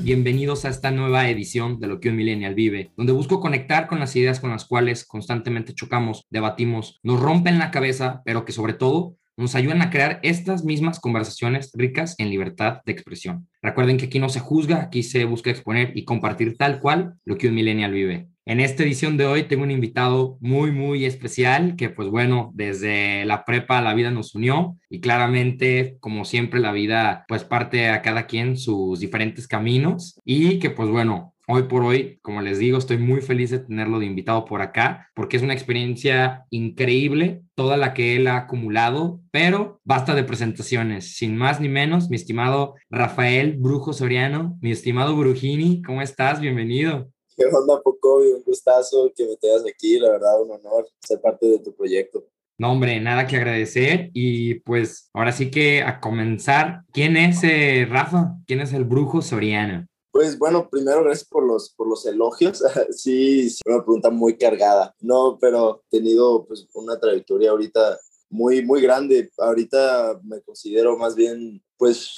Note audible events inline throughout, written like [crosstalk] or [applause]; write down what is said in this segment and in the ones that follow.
Bienvenidos a esta nueva edición de Lo que un millennial vive, donde busco conectar con las ideas con las cuales constantemente chocamos, debatimos, nos rompen la cabeza, pero que sobre todo nos ayudan a crear estas mismas conversaciones ricas en libertad de expresión. Recuerden que aquí no se juzga, aquí se busca exponer y compartir tal cual lo que un millennial vive. En esta edición de hoy tengo un invitado muy, muy especial que pues bueno, desde la prepa la vida nos unió y claramente, como siempre, la vida pues parte a cada quien sus diferentes caminos y que pues bueno, hoy por hoy, como les digo, estoy muy feliz de tenerlo de invitado por acá porque es una experiencia increíble toda la que él ha acumulado, pero basta de presentaciones, sin más ni menos, mi estimado Rafael Brujo Soriano, mi estimado Brujini, ¿cómo estás? Bienvenido. ¿Qué onda, Pocovi? Un gustazo que me tengas aquí, la verdad, un honor ser parte de tu proyecto. No, hombre, nada que agradecer. Y pues ahora sí que a comenzar, ¿quién es eh, Rafa? ¿Quién es el brujo Soriano? Pues bueno, primero gracias por los, por los elogios. [laughs] sí, sí, una pregunta muy cargada. No, pero he tenido pues una trayectoria ahorita muy, muy grande. Ahorita me considero más bien pues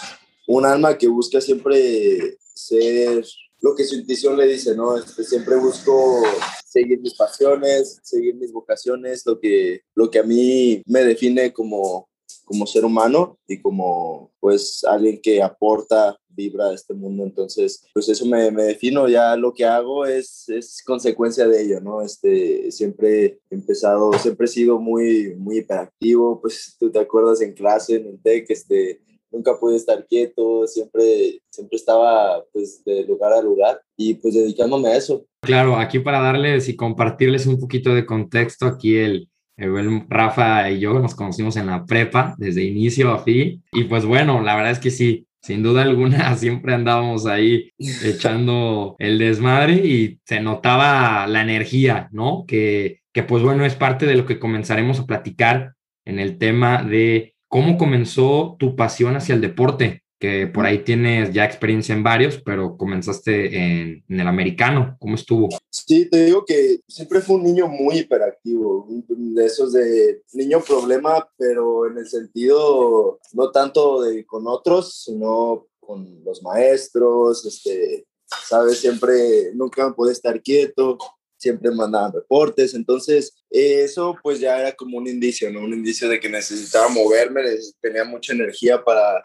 un alma que busca siempre ser lo que su intuición le dice, ¿no? Este, siempre busco seguir mis pasiones, seguir mis vocaciones, lo que, lo que a mí me define como, como ser humano y como pues alguien que aporta vibra a este mundo. Entonces, pues eso me, me, defino. Ya lo que hago es, es consecuencia de ello, ¿no? Este, siempre he empezado, siempre he sido muy, muy hiperactivo. Pues tú te acuerdas en clase, en el TEC, este, nunca pude estar quieto, siempre, siempre estaba pues de lugar a lugar y pues dedicándome a eso. Claro, aquí para darles y compartirles un poquito de contexto, aquí el, el Rafa y yo nos conocimos en la prepa desde inicio a fin y pues bueno, la verdad es que sí, sin duda alguna [laughs] siempre andábamos ahí echando el desmadre y se notaba la energía, ¿no? Que, que pues bueno, es parte de lo que comenzaremos a platicar en el tema de ¿Cómo comenzó tu pasión hacia el deporte? Que por ahí tienes ya experiencia en varios, pero comenzaste en, el americano. ¿Cómo estuvo? Sí, te digo que siempre fue un niño muy hiperactivo, de esos de niño problema, pero en el sentido no tanto de con otros, sino con los maestros, este, sabes, siempre nunca pude estar quieto, siempre mandaban reportes, entonces eso pues ya era como un indicio, ¿no? Un indicio de que necesitaba moverme, tenía mucha energía para,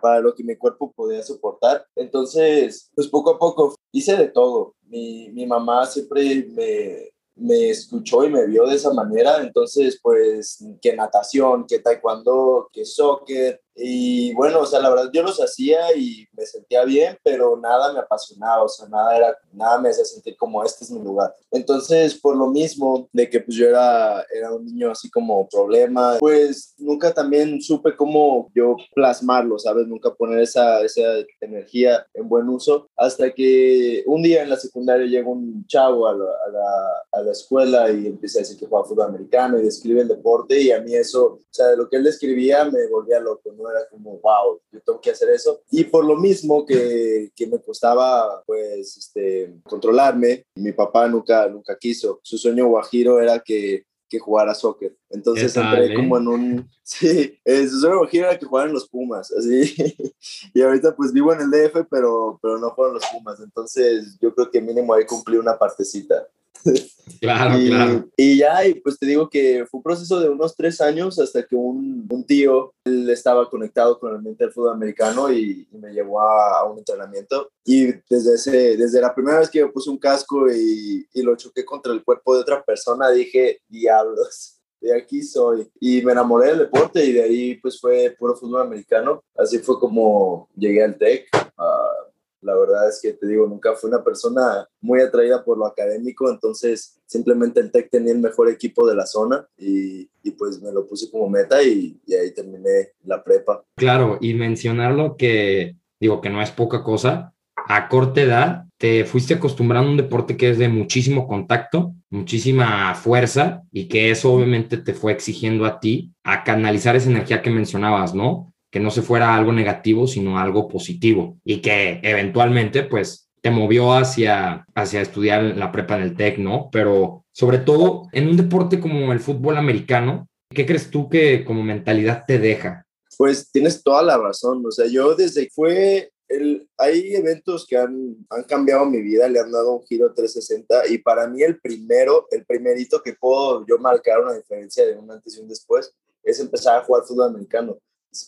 para lo que mi cuerpo podía soportar. Entonces, pues poco a poco hice de todo. Mi, mi mamá siempre me, me escuchó y me vio de esa manera, entonces pues que natación, que taekwondo, que soccer, y bueno, o sea, la verdad yo los hacía y me sentía bien, pero nada me apasionaba, o sea, nada, era, nada me hacía sentir como este es mi lugar. Entonces, por lo mismo de que pues yo era, era un niño así como problema, pues nunca también supe cómo yo plasmarlo, ¿sabes? Nunca poner esa, esa energía en buen uso, hasta que un día en la secundaria llega un chavo a la, a la, a la escuela y empieza a decir que juega fútbol americano y describe el deporte y a mí eso, o sea, de lo que él describía me volvía loco, era como, wow, yo tengo que hacer eso. Y por lo mismo que, que me costaba, pues, este, controlarme, mi papá nunca, nunca quiso. Su sueño guajiro era que que jugara soccer. Entonces entré como en un... [laughs] Sí, su sueño guajiro era que jugaran los Pumas, así. [laughs] y ahorita pues vivo en el DF, pero, pero no juegan los Pumas. Entonces yo creo que mínimo ahí cumplí una partecita. [laughs] Claro, y, claro. Y ya, y pues te digo que fue un proceso de unos tres años hasta que un, un tío, él estaba conectado con el mente del fútbol americano y, y me llevó a, a, un entrenamiento. Y desde, ese, desde la primera vez que me puse un casco y, y lo choqué contra el cuerpo de otra persona, dije, diablos de aquí soy. Y me enamoré del deporte y de ahí pues fue puro fútbol americano. Así fue como llegué al TEC. Uh, la verdad es que te digo, nunca fui una persona muy atraída por lo académico, entonces simplemente el TEC tenía el mejor equipo de la zona y, y pues me lo puse como meta y, y, ahí terminé la prepa. Claro, y mencionarlo que digo que no es poca cosa, a corta edad te fuiste acostumbrando a un deporte que es de muchísimo contacto, muchísima fuerza y que eso obviamente te fue exigiendo a ti a canalizar esa energía que mencionabas, ¿no? Que no se fuera algo negativo, sino algo positivo y que eventualmente pues te movió hacia, hacia estudiar la prepa en el TEC, ¿no? Pero sobre todo en un deporte como el fútbol americano, ¿qué crees tú que como mentalidad te deja? Pues tienes toda la razón, o sea, yo desde que fue el, hay eventos que han, han, cambiado mi vida, le han dado un giro 360 y para mí el primero, el primerito que puedo yo marcar una diferencia de un antes y un después es empezar a jugar fútbol americano.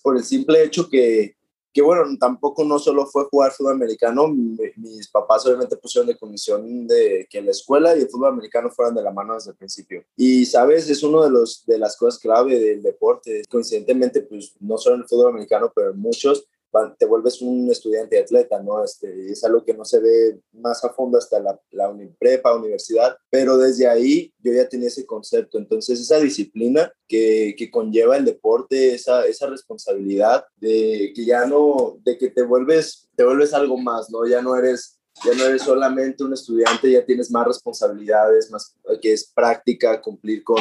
Por el simple hecho que, que, bueno, tampoco no solo fue jugar fútbol americano, mis papás obviamente pusieron de condición de que la escuela y el fútbol americano fueran de la mano desde el principio. Y, ¿sabes? Es uno de, los, de las cosas clave del deporte. Coincidentemente, pues no solo en el fútbol americano, pero en muchos, te vuelves un estudiante atleta, ¿no? Este, es algo que no se ve más a fondo hasta la, la prepa, universidad, pero desde ahí yo ya tenía ese concepto. Entonces, esa disciplina que, que, conlleva el deporte, esa, esa responsabilidad de que ya no, de que te vuelves, te vuelves algo más, ¿no? Ya no eres ya no eres solamente un estudiante, ya tienes más responsabilidades, más que es práctica, cumplir con,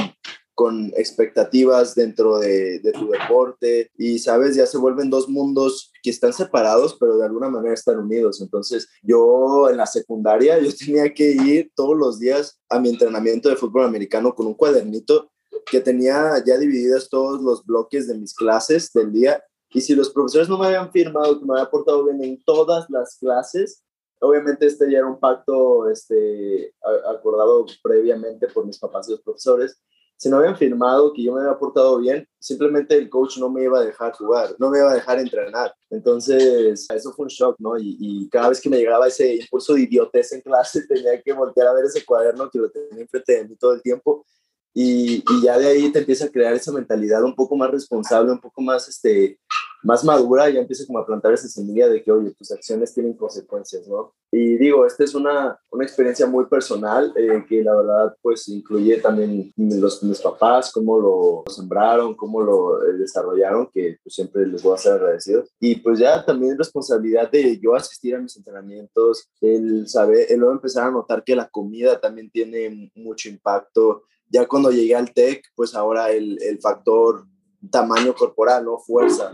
con expectativas dentro de, tu deporte y, sabes, ya se vuelven dos mundos que están separados, pero de alguna manera están unidos. Entonces, yo en la secundaria, [laughs] yo tenía que ir todos los días a mi entrenamiento de fútbol americano con un cuadernito que tenía ya divididos todos los bloques de mis clases del día. Y si los profesores no me habían firmado que me había portado bien en todas las clases, obviamente este ya era un pacto este, acordado previamente por mis papás y los profesores si no habían firmado que yo me había portado bien, simplemente el coach no me iba a dejar jugar, no me iba a dejar entrenar. Entonces, eso fue un shock, ¿no? Y, cada vez que me llegaba ese impulso de idiotez en clase, [laughs] tenía que voltear a ver ese cuaderno que lo tenía enfrente de mí todo el tiempo. Y, y, ya de ahí te empieza a crear esa mentalidad un poco más responsable, un poco más este, más madura, ya empieza como a plantar esa semilla de que, oye, tus acciones tienen consecuencias, ¿no? Y digo, esta es una, una experiencia muy personal eh, que la verdad pues incluye también los, mis papás, cómo lo sembraron, cómo lo eh, desarrollaron, que pues, siempre les voy a ser agradecido. Y pues ya también responsabilidad de yo asistir a mis entrenamientos, el saber, el luego empezar a notar que la comida también tiene mucho impacto. Ya cuando llegué al TEC, pues ahora el, el factor tamaño corporal, ¿no? Fuerza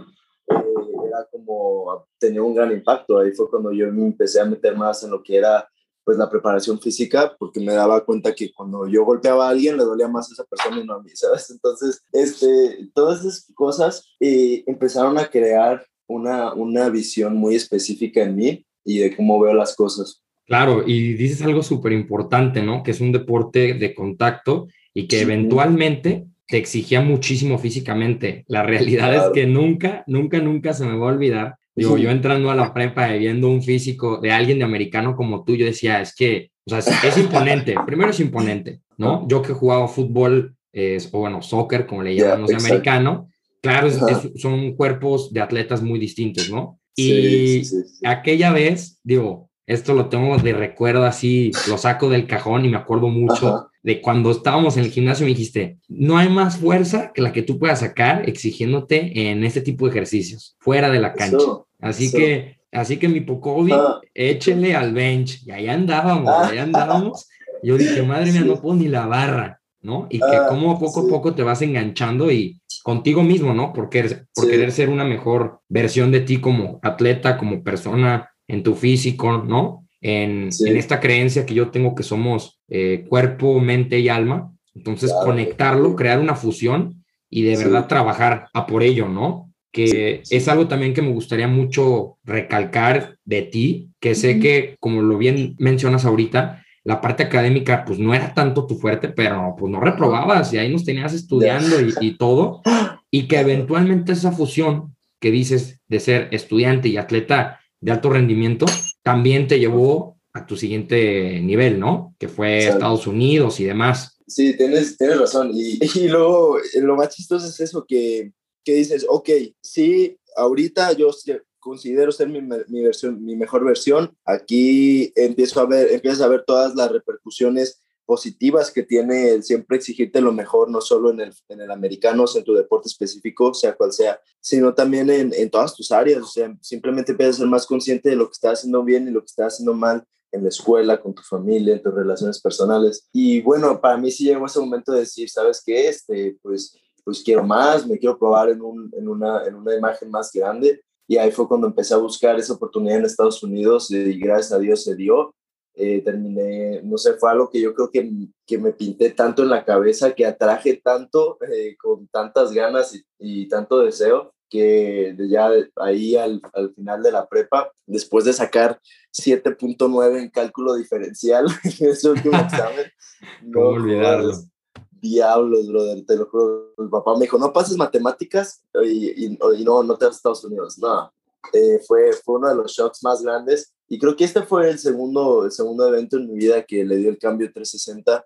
eh, era como, tenía un gran impacto. Ahí fue cuando yo me empecé a meter más en lo que era pues la preparación física, porque me daba cuenta que cuando yo golpeaba a alguien le dolía más a esa persona y no a mí, ¿sabes? Entonces, este, todas esas cosas eh, empezaron a crear una, una visión muy específica en mí y de cómo veo las cosas. Claro, y dices algo súper importante, ¿no? Que es un deporte de contacto y que eventualmente te exigía muchísimo físicamente. La realidad es que nunca, nunca, nunca se me va a olvidar. Digo, yo entrando a la prepa y viendo un físico de alguien de americano como tú, yo decía, es que, o sea, es, imponente. [laughs] Primero es imponente, ¿no? Yo que he jugado fútbol, es, o bueno, soccer, como le llaman los de americano, claro, son cuerpos de atletas muy distintos, ¿no? Y aquella vez, digo, esto lo tengo de recuerdo así, lo saco del cajón y me acuerdo mucho de cuando estábamos en el gimnasio me dijiste, no hay más fuerza que la que tú puedas sacar exigiéndote en este tipo de ejercicios, fuera de la cancha. así que, así que mi Pocovi, ah. échenle al bench. Y ahí andábamos, ahí ah. andábamos. Yo dije, madre mía, no puedo ni la barra, ¿no? Y que ah, como poco a poco te vas enganchando y contigo mismo, ¿no? Por querer, por querer ser una mejor versión de ti como atleta, como persona, en tu físico, ¿no? en, esta creencia que yo tengo que somos eh, cuerpo, mente y alma. Entonces, conectarlo, crear una fusión y de verdad trabajar a por ello, ¿no? Que es algo también que me gustaría mucho recalcar de ti, que sé que, como lo bien mencionas ahorita, la parte académica pues no era tanto tu fuerte, pero pues no reprobabas y ahí nos tenías estudiando y, y todo, [gasps] y que eventualmente esa fusión que dices de ser estudiante y atleta de alto rendimiento, también te llevó a tu siguiente nivel, ¿no? Que fue Estados Unidos y demás. Sí, tienes, tienes razón. Y, [laughs] y luego lo más chistoso es eso, que, que dices, ok, sí, ahorita yo considero ser mi, mi, versión, mi mejor versión. Aquí empiezo a ver, empiezas a ver todas las repercusiones positivas que tiene el siempre exigirte lo mejor, no solo en el, en el americano, en tu deporte específico, sea cual sea, sino también en, en todas tus áreas. O sea, simplemente empiezas a ser más consciente de lo que estás haciendo bien y lo que estás haciendo mal en la escuela, con tu familia, en tus relaciones personales. Y bueno, para mí sí llegó ese momento de decir, ¿sabes qué? Este, pues, pues quiero más, me quiero probar en, un, en, una, en una imagen más grande. Y ahí fue cuando empecé a buscar esa oportunidad en Estados Unidos y gracias a Dios se dio. Eh, terminé, no sé, fue algo que yo creo que, que, me pinté tanto en la cabeza, que atraje tanto, eh, con tantas ganas y, tanto deseo, que ya ahí al, al, final de la prepa, después de sacar 7.9 en cálculo diferencial [laughs] en ese último [laughs] examen, no olvidarlo. Diablos, brother, te lo juro. Mi papá me dijo, no pases matemáticas y, y, no, no te vas a Estados Unidos. No, eh, fue, fue uno de los shocks más grandes. Y creo que este fue el segundo, el segundo evento en mi vida que le dio el cambio 360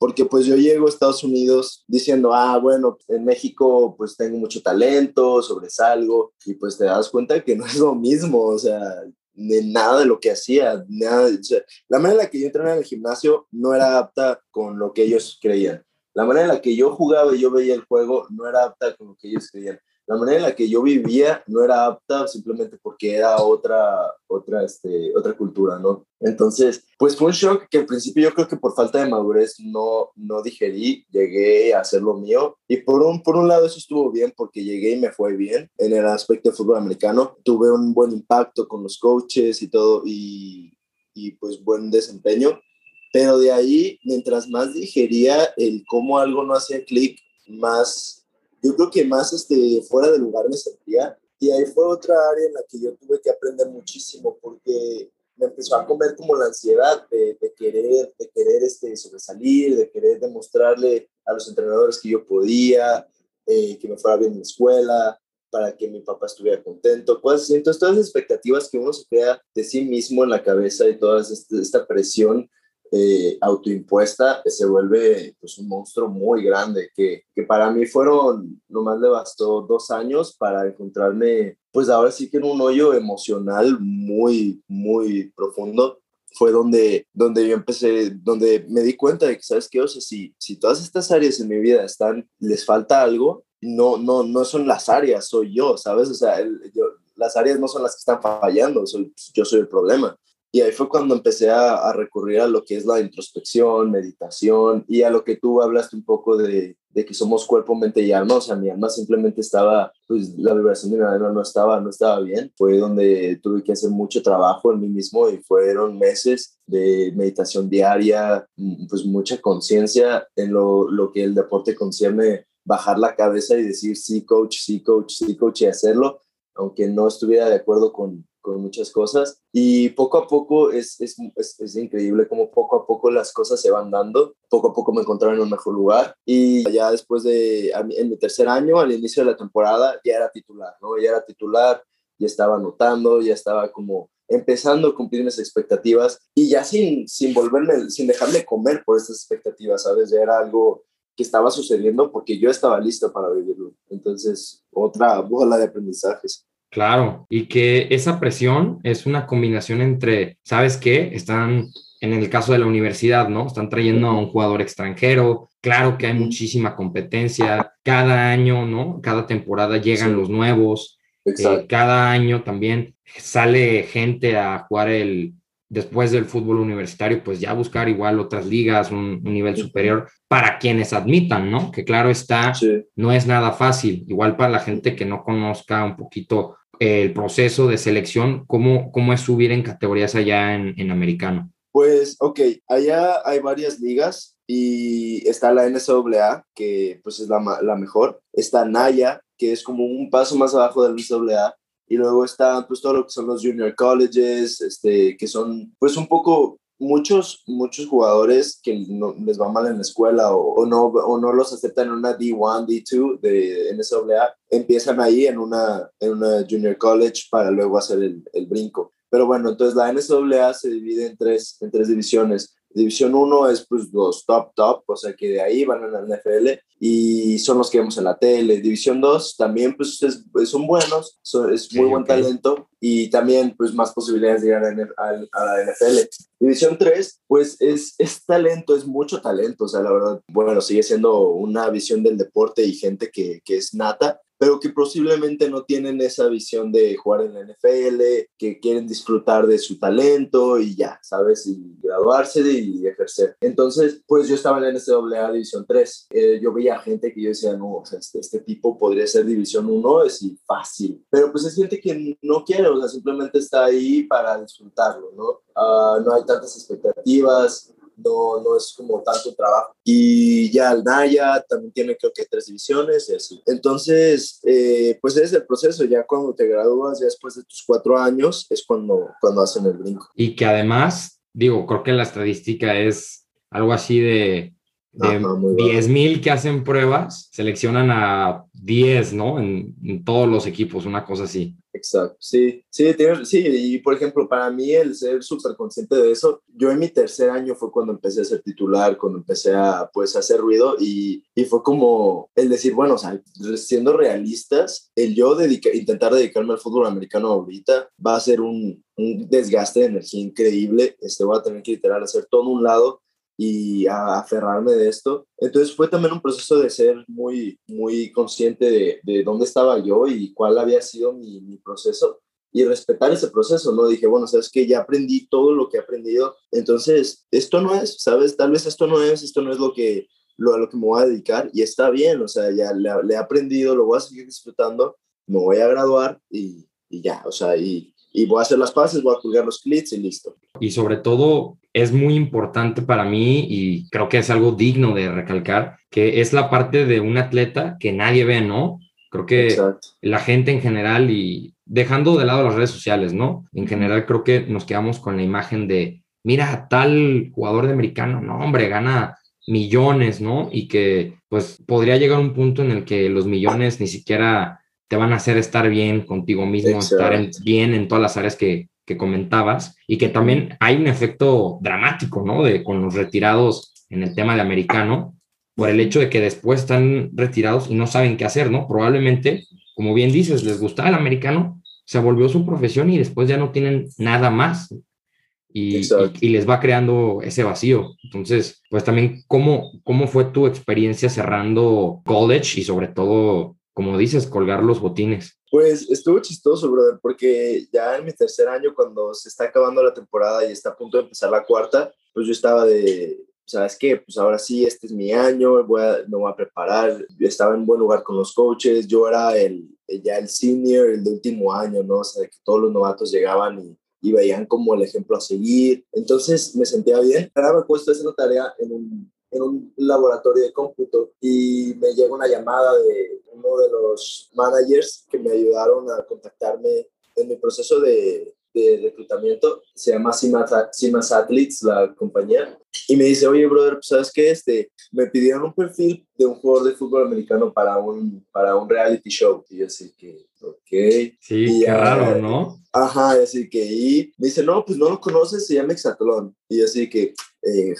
porque pues yo llego a Estados Unidos diciendo, ah, bueno, en México pues tengo mucho talento, sobresalgo, y pues te das cuenta que no es lo mismo, o sea, de nada de lo que hacía, nada, la manera en la que yo entrenaba en el gimnasio no era apta con lo que ellos creían. La manera en la que yo jugaba y yo veía el juego no era apta con lo que ellos creían la manera en la que yo vivía no era apta simplemente porque era otra, otra, este, otra cultura, ¿no? Entonces, pues fue un shock que al principio yo creo que por falta de madurez no, no digerí, llegué a hacer lo mío. Y por un, por un lado eso estuvo bien porque llegué y me fue bien en el aspecto de fútbol americano, tuve un buen impacto con los coaches y todo y, y pues buen desempeño, pero de ahí, mientras más digería el cómo algo no hacía clic, más yo creo que más este, fuera de lugar me sentía. Y ahí fue otra área en la que yo tuve que aprender muchísimo porque me empezó a comer como la ansiedad de, de querer, de querer este, sobresalir, de querer demostrarle a los entrenadores que yo podía, eh, que me fuera bien en la escuela, para que mi papá estuviera contento, entonces todas las expectativas que uno se crea de sí mismo en la cabeza y toda esta presión eh, autoimpuesta, se vuelve pues, un monstruo muy grande, que, que para mí fueron, nomás le bastó dos años para encontrarme, pues ahora sí que en un hoyo emocional muy, muy profundo. Fue donde, donde yo empecé, donde me di cuenta de que, ¿sabes qué? O sea, si, si todas estas áreas en mi vida están, les falta algo, no, no, no son las áreas, soy yo, ¿sabes? O sea, yo, las áreas no son las que están fallando, soy, yo soy el problema. Y ahí fue cuando empecé a, recurrir a lo que es la introspección, meditación y a lo que tú hablaste un poco de, de, que somos cuerpo, mente y alma. O sea, mi alma simplemente estaba, pues la vibración de mi alma no estaba, no estaba bien. Fue donde tuve que hacer mucho trabajo en mí mismo y fueron meses de meditación diaria, mm, pues mucha conciencia en lo, lo que el deporte concierne, bajar la cabeza y decir sí, coach, sí, coach, sí, coach y hacerlo, aunque no estuviera de acuerdo con, con muchas cosas y poco a poco es, es, es, increíble como poco a poco las cosas se van dando, poco a poco me encontraron en un mejor lugar y ya después de, en mi tercer año, al inicio de la temporada, ya era titular, ¿no? Ya era titular, ya estaba anotando, ya estaba como empezando a cumplir mis expectativas y ya sin, sin volverme, sin dejarme comer por esas expectativas, ¿sabes? Ya era algo que estaba sucediendo porque yo estaba listo para vivirlo. Entonces, otra bola de aprendizajes. Claro, y que esa presión es una combinación entre, ¿sabes qué? Están, en el caso de la universidad, ¿no? Están trayendo a un jugador extranjero, claro que hay muchísima competencia, cada año, ¿no? Cada temporada llegan los nuevos, eh, cada año también sale gente a jugar el, después del fútbol universitario, pues ya buscar igual otras ligas, un, nivel superior para quienes admitan, ¿no? Que claro está, no es nada fácil, igual para la gente que no conozca un poquito el proceso de selección? ¿Cómo, cómo es subir en categorías allá en, en americano? Pues, ok, allá hay varias ligas y está la NCAA, que pues es la, la, mejor. Está Naya, que es como un paso más abajo de la NCAA. Y luego está pues todo lo que son los junior colleges, este, que son pues un poco muchos, muchos jugadores que no, les va mal en la escuela o, no, o no los aceptan en una D1, D2 de NCAA, empiezan ahí en una, en una junior college para luego hacer el, el brinco. Pero bueno, entonces la NCAA se divide en tres, en tres divisiones. División 1 es pues los top top, o sea que de ahí van a la NFL y son los que vemos en la tele. División 2 también pues son buenos, es muy buen talento y también pues más posibilidades de llegar a, la NFL. División 3 pues es, es talento, es mucho talento, o sea la verdad, bueno, sigue siendo una visión del deporte y gente que, que es nata, pero que posiblemente no tienen esa visión de jugar en la NFL, que quieren disfrutar de su talento y ya, ¿sabes? Y graduarse y ejercer. Entonces, pues yo estaba en la NCAA División 3. Eh, yo veía gente que yo decía, no, o sea, este, este tipo podría ser División 1, es fácil. Pero pues es gente que no quiere, o sea, simplemente está ahí para disfrutarlo, ¿no? Ah, no hay tantas expectativas, no, no es como tanto trabajo. Y ya el Naya también tiene creo que tres divisiones y así. Entonces, eh, pues es el proceso, ya cuando te gradúas, ya después de tus cuatro años, es cuando, cuando hacen el brinco. Y que además, digo, creo que la estadística es algo así de de 10 mil que hacen pruebas, seleccionan a 10, ¿no? En, en, todos los equipos, una cosa así. Exacto, sí, sí, sí, y por ejemplo, para mí el ser súper consciente de eso, yo en mi tercer año fue cuando empecé a ser titular, cuando empecé a, pues, hacer ruido y, y fue como el decir, bueno, o sea, siendo realistas, el yo dedica, intentar dedicarme al fútbol americano ahorita va a ser un, un desgaste de energía increíble, este, voy a tener que literal hacer todo un lado y a aferrarme de esto. Entonces fue también un proceso de ser muy, muy consciente de, de dónde estaba yo y cuál había sido mi, mi, proceso y respetar ese proceso, ¿no? Dije, bueno, sabes que ya aprendí todo lo que he aprendido, entonces esto no es, ¿sabes? Tal vez esto no es, esto no es lo que, lo, a lo que me voy a dedicar y está bien, o sea, ya le, le he aprendido, lo voy a seguir disfrutando, me voy a graduar y, y ya, o sea, y, y voy a hacer las pases, voy a colgar los clips y listo. Y sobre todo es muy importante para mí y creo que es algo digno de recalcar, que es la parte de un atleta que nadie ve, ¿no? Creo que Exacto. la gente en general y dejando de lado las redes sociales, ¿no? En general creo que nos quedamos con la imagen de, mira, tal jugador de americano, no, hombre, gana millones, ¿no? Y que pues podría llegar un punto en el que los millones ni siquiera te van a hacer estar bien contigo mismo, Exacto. estar en, bien en todas las áreas que, que comentabas y que también hay un efecto dramático, ¿no? De con los retirados en el tema de americano, por el hecho de que después están retirados y no saben qué hacer, ¿no? Probablemente, como bien dices, les gustaba el americano, se volvió su profesión y después ya no tienen nada más. Y, y, y, les va creando ese vacío. Entonces, pues también, ¿cómo, ¿cómo fue tu experiencia cerrando college y sobre todo, como dices, colgar los botines? Pues estuvo chistoso, brother, porque ya en mi tercer año, cuando se está acabando la temporada y está a punto de empezar la cuarta, pues yo estaba de, ¿sabes qué? Pues ahora sí, este es mi año, voy a, me voy a preparar. Yo estaba en buen lugar con los coaches, yo era el, ya el senior, el de último año, ¿no? O sea, que todos los novatos llegaban y, y veían como el ejemplo a seguir. Entonces me sentía bien. Ahora me he puesto esa tarea en un, en un laboratorio de cómputo y me llega una llamada de uno de los managers que me ayudaron a contactarme en mi proceso de, de reclutamiento, se llama Simas, Athletes, la compañía, y me dice, oye, brother, pues, ¿sabes qué? Este, me pidieron un perfil de un jugador de fútbol americano para un, para un reality show. Y yo así que, ok. Sí, y, claro, ¿no? Ajá, así que, y me dice, no, pues no lo conoces, se llama Exatlón. Y así que, eh,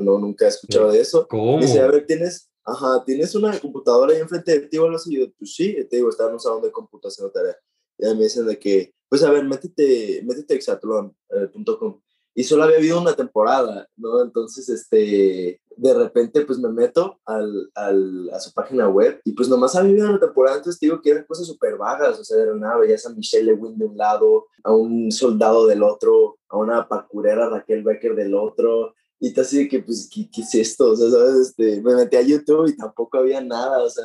no, nunca he escuchado de eso. ¿Cómo? dice, a ver, tienes, ajá, ¿tienes una computadora ahí enfrente de ti o algo así? Y yo, pues sí, te digo, está en un salón de computación tarea. Y me dicen de que, pues a ver, métete, métete exatlón.com. y solo había habido una temporada, ¿no? Entonces, este, de repente, pues me meto al, al, a su página web y pues nomás había habido una temporada, entonces digo que eran cosas súper vagas, o sea, era una veías a Michelle Lewin de un lado, a un soldado del otro, a una parkurera Raquel Becker del otro, y te así de que, pues, ¿qué, ¿qué, es esto? O sea, ¿sabes? Este, me metí a YouTube y tampoco había nada, o sea,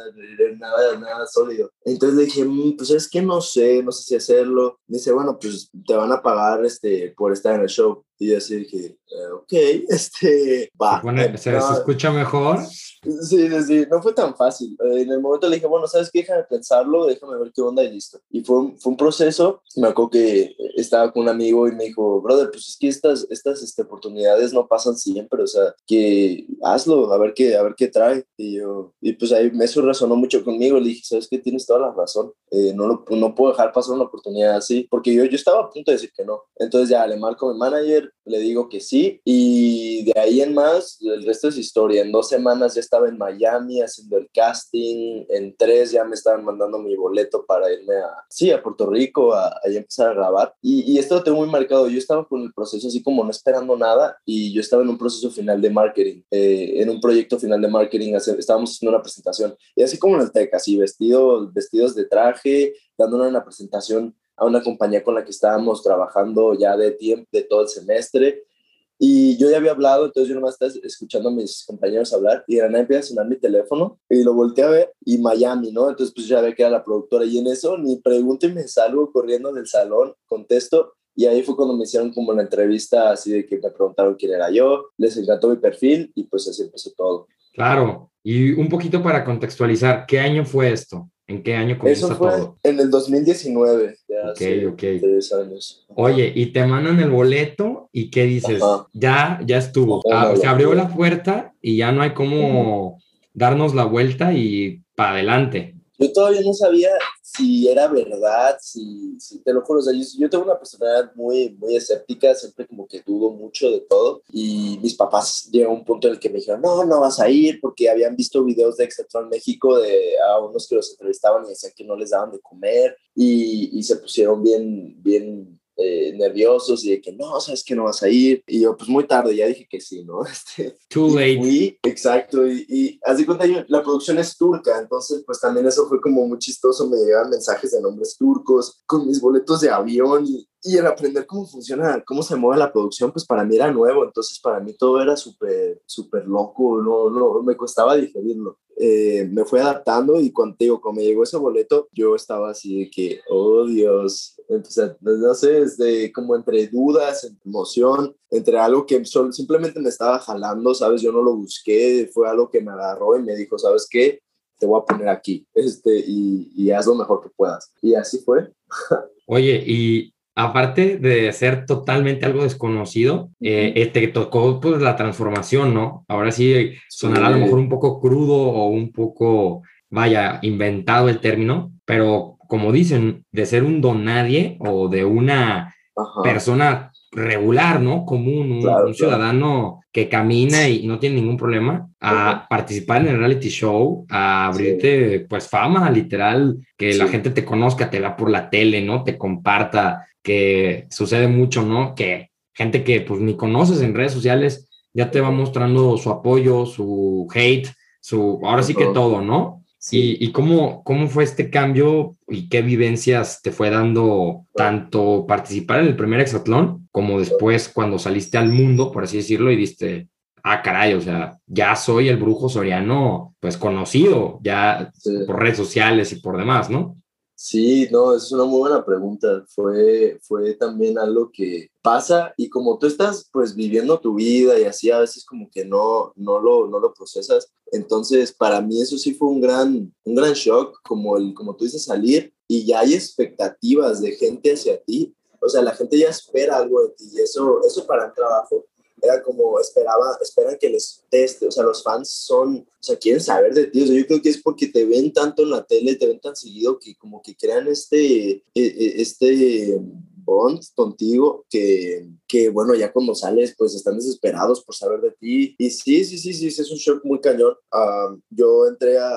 nada, nada sólido. Entonces le dije, mmm, pues es que no sé, no sé si hacerlo. Me dice, bueno, pues te van a pagar este, por estar en el show. Y yo así dije, eh, ok, [laughs] este, va. Bueno, ¿se, ¿Se escucha mejor? Sí, sí, no fue tan fácil. En el momento le dije, bueno, ¿sabes qué? Déjame pensarlo, déjame ver qué onda y listo. Y fue un, fue un proceso. Me acuerdo que estaba con un amigo y me dijo, brother, pues es que estas, estas este, oportunidades no pasan siempre, o sea, que hazlo, a ver qué, a ver qué trae. Y yo, y pues ahí eso resonó mucho conmigo. Le dije, ¿sabes qué? Tienes toda la razón. Eh, no, lo, no puedo dejar pasar una oportunidad así, porque yo, yo estaba a punto de decir que no. Entonces ya le marco a mi manager, le digo que sí, y de ahí en más, el resto es historia. En dos semanas ya estaba en Miami haciendo el casting, en tres ya me estaban mandando mi boleto para irme a, sí, a Puerto Rico, a, a empezar a grabar. Y, y, esto lo tengo muy marcado, yo estaba con el proceso así como no esperando nada y yo estaba en un proceso final de marketing, eh, en un proyecto final de marketing, estábamos haciendo una presentación y así como en el TEC, así vestido, vestidos de traje, dándole una presentación a una compañía con la que estábamos trabajando ya de tiempo, de todo el semestre y yo ya había hablado, entonces yo nomás estaba escuchando a mis compañeros hablar y de nada empieza a sonar mi teléfono y lo volteé a ver y Miami, ¿no? Entonces pues ya ve que era la productora y en eso ni pregunto y me salgo corriendo del salón, contesto Y ahí fue cuando me hicieron como una entrevista así de que me preguntaron quién era yo, les encantó mi perfil y pues así empezó todo. Claro, y un poquito para contextualizar, ¿qué año fue esto? ¿En qué año comenzó Eso fue todo? en el 2019. Ya ok, ok. Tres años. Oye, y te mandan el boleto y ¿qué dices? Ajá. Ya, ya estuvo. Ah, se abrió la puerta y ya no hay cómo darnos la vuelta y para adelante. Yo todavía no sabía si era verdad, si, si te lo juro, o sea, yo, yo tengo una personalidad muy, muy escéptica, siempre como que dudo mucho de todo y mis papás llegaron a un punto en el que me dijeron, no, no vas a ir porque habían visto videos de Exatron México de a unos que los entrevistaban y decían que no les daban de comer y, y se pusieron bien, bien eh, nerviosos y de que no, sabes que no vas a ir y yo pues muy tarde ya dije que sí, ¿no? [laughs] Este, Too late. fui, exacto, y, y de cuenta, yo- la producción es turca, entonces pues también eso fue como muy chistoso, me llegaban mensajes de nombres turcos, con mis boletos de avión y, y el aprender cómo funciona, cómo se mueve la producción, pues para mí era nuevo, entonces para mí todo era súper, súper loco, no, no, me costaba digerirlo. Eh, me fui adaptando y digo, cuando me llegó ese boleto, yo estaba así de que, oh Dios, empecé, no sé, desde como entre dudas, entre emoción, entre algo que simplemente me estaba jalando, ¿sabes? Yo no lo busqué, fue algo que me agarró y me dijo, ¿sabes qué? Te voy a poner aquí este, y, y haz lo mejor que puedas. Y así fue. Oye, y aparte de ser totalmente algo desconocido, eh, eh, te tocó pues la transformación, ¿no? Ahora sí sonará a lo mejor un poco crudo o un poco, vaya, inventado el término, pero como dicen, de ser un don nadie o de una Ajá. persona regular, ¿no? Común, un, Claro, un ciudadano que camina y no tiene ningún problema, a participar en el reality show, a abrirte pues fama, literal, que la gente te conozca, te vea por la tele, ¿no? Te comparta, que sucede mucho, ¿no? Que gente que pues ni conoces en redes sociales ya te va mostrando su apoyo, su hate, su, ahora sí que todo, ¿no? Sí. ¿Y, y cómo, cómo fue este cambio y qué vivencias te fue dando tanto participar en el primer hexatlón como después cuando saliste al mundo, por así decirlo, y diste, ah, caray, o sea, ya soy el brujo soriano, pues conocido, ya Sí. por redes sociales y por demás, ¿no? Sí, no, es una muy buena pregunta. Fue, fue también algo que pasa y como tú estás pues viviendo tu vida y así a veces como que no, no, lo, no lo procesas. Entonces para mí eso sí fue un gran, un gran shock, como, el, como tú dices, salir y ya hay expectativas de gente hacia ti. O sea, la gente ya espera algo de ti y eso, eso para el trabajo era como esperaba, esperan que les teste, o sea, los fans son, o sea, quieren saber de ti, o sea, yo creo que es porque te ven tanto en la tele, te ven tan seguido que como que crean este, e- e- este contigo que, que, bueno, ya cuando sales, pues están desesperados por saber de ti, y sí, sí, sí, sí, es un shock muy cañón. Ah, yo entré a,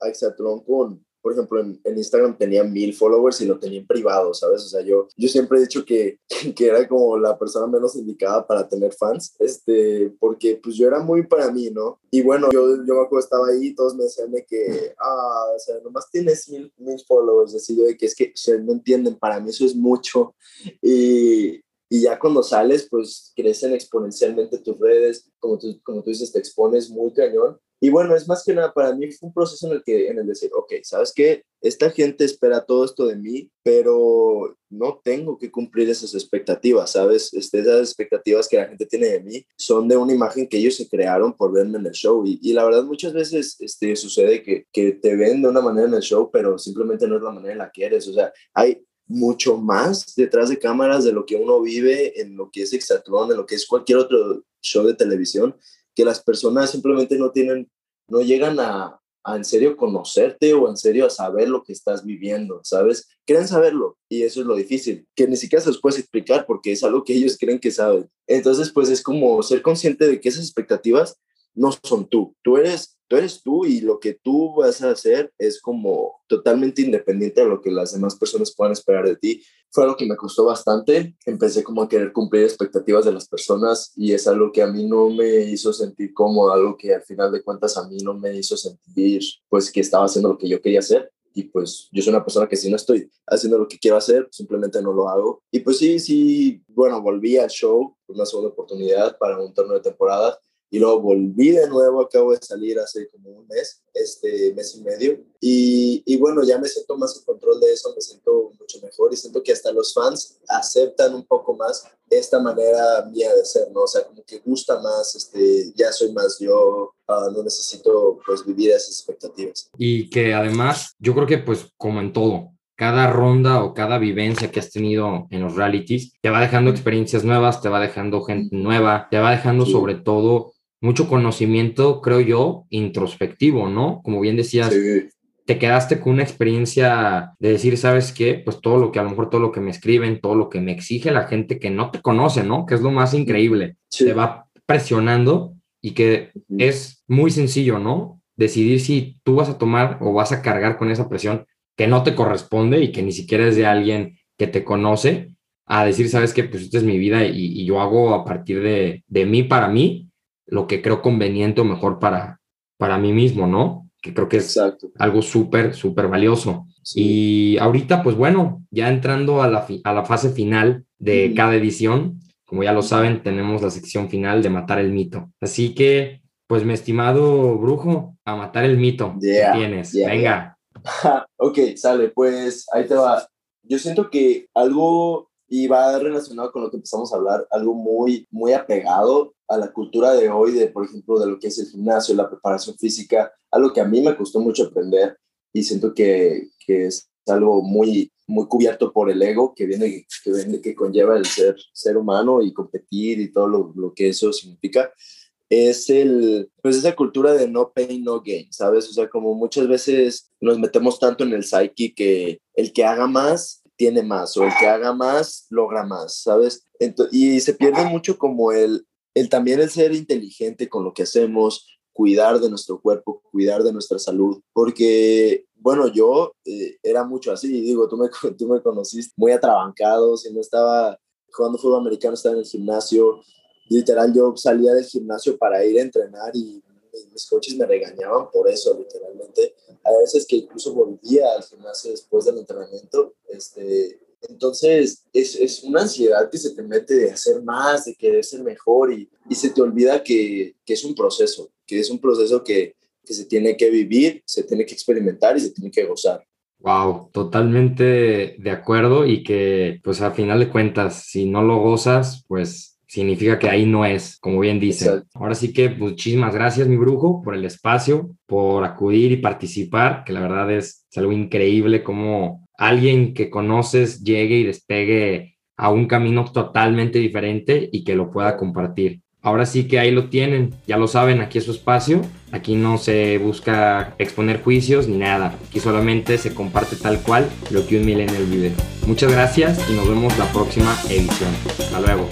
a Exatlón con, por ejemplo, en, en, Instagram tenía mil followers y lo tenía en privado, ¿sabes? O sea, yo, yo siempre he dicho que, [laughs] que era como la persona menos indicada para tener fans, este, porque pues yo era muy para mí, ¿no? Y bueno, yo, yo me acuerdo, estaba ahí, todos me decían de que, [laughs] ah, o sea, nomás tienes mil, mil followers, así yo de que es que, o sea, no entienden, para mí eso es mucho. Y, y ya cuando sales, pues crecen exponencialmente tus redes, como tú, como tú dices, te expones muy cañón. Y bueno, es más que nada, para mí fue un proceso en el que, en el decir, ok, ¿sabes qué? Esta gente espera todo esto de mí, pero no tengo que cumplir esas expectativas, ¿sabes? Este, esas expectativas que la gente tiene de mí son de una imagen que ellos se crearon por verme en el show. Y, y la verdad, muchas veces este, sucede que, que te ven de una manera en el show, pero simplemente no es la manera en la que eres. O sea, hay mucho más detrás de cámaras de lo que uno vive en lo que es Exatlón, en lo que es cualquier otro show de televisión, que las personas simplemente no tienen, no llegan a, en serio conocerte o en serio a saber lo que estás viviendo, ¿sabes? Quieren saberlo y eso es lo difícil, que ni siquiera se los puedes explicar porque es algo que ellos creen que saben. Entonces, pues es como ser consciente de que esas expectativas no son tú, tú eres, tú eres tú y lo que tú vas a hacer es como totalmente independiente de lo que las demás personas puedan esperar de ti. Fue algo que me costó bastante, empecé como a querer cumplir expectativas de las personas y es algo que a mí no me hizo sentir cómodo, algo que al final de cuentas a mí no me hizo sentir pues que estaba haciendo lo que yo quería hacer y pues yo soy una persona que si no estoy haciendo lo que quiero hacer, simplemente no lo hago. Y pues sí, sí, bueno, volví al show, una segunda oportunidad para un torneo de temporada y luego volví de nuevo, acabo de salir hace como un mes, este mes y medio, y, y, bueno, ya me siento más en control de eso, me siento mucho mejor y siento que hasta los fans aceptan un poco más esta manera mía de ser, ¿no? O sea, como que gusta más, este, ya soy más yo, uh, no necesito pues vivir esas expectativas. Y que además, yo creo que pues como en todo, cada ronda o cada vivencia que has tenido en los realities te va dejando experiencias nuevas, te va dejando gente nueva, te va dejando sobre todo mucho conocimiento, creo yo, introspectivo, ¿no? Como bien decías, te quedaste con una experiencia de decir, ¿sabes qué? Pues todo lo que a lo mejor todo lo que me escriben, todo lo que me exige la gente que no te conoce, ¿no? Que es lo más increíble. Te va presionando y que es muy sencillo, ¿no? Decidir si tú vas a tomar o vas a cargar con esa presión que no te corresponde y que ni siquiera es de alguien que te conoce, a decir, sabes qué? pues esta es mi vida y, yo hago a partir de, de mí para mí lo que creo conveniente o mejor para, para mí mismo, ¿no? Que creo que es algo súper, súper valioso. Y ahorita, pues bueno, ya entrando a la, a la fase final de cada edición, como ya lo saben, tenemos la sección final de matar el mito. Así que, pues mi estimado brujo, a matar el mito tienes. Venga. [laughs] ok, sale, pues ahí te va. Yo siento que algo y va relacionado con lo que empezamos a hablar, algo muy, muy apegado a la cultura de hoy, de, por ejemplo, de lo que es el gimnasio, la preparación física, algo que a mí me costó mucho aprender y siento que, que es algo muy, muy cubierto por el ego que viene, que, viene, que conlleva el ser, ser humano y competir y todo lo, lo que eso significa es el, pues esa cultura de no pain, no gain, ¿sabes? O sea, como muchas veces nos metemos tanto en el psyche que el que haga más tiene más o el que haga más logra más, ¿sabes? y se pierde mucho como el, el también el ser inteligente con lo que hacemos, cuidar de nuestro cuerpo, cuidar de nuestra salud, porque, bueno, yo eh, era mucho así, digo, tú me, [laughs] tú me conociste muy atrabancado, si no estaba jugando fútbol americano, estaba en el gimnasio, literal yo salía del gimnasio para ir a entrenar y mis coaches me regañaban por eso, literalmente. A veces que incluso volvía al gimnasio después del entrenamiento. Este, entonces, es, es una ansiedad que se te mete de hacer más, de querer ser mejor y, y se te olvida que, que, es un proceso, que es un proceso que, que se tiene que vivir, se tiene que experimentar y se tiene que gozar. Wow, totalmente de acuerdo y que pues a final de cuentas, si no lo gozas, pues significa que ahí no es, como bien dice. Ahora sí que muchísimas gracias, mi brujo, por el espacio, por acudir y participar, que la verdad es, algo increíble como alguien que conoces llegue y despegue a un camino totalmente diferente y que lo pueda compartir. Ahora sí que ahí lo tienen, ya lo saben, aquí es su espacio, aquí no se busca exponer juicios ni nada, aquí solamente se comparte tal cual lo que un millennial vive. Muchas gracias y nos vemos la próxima edición. Hasta luego.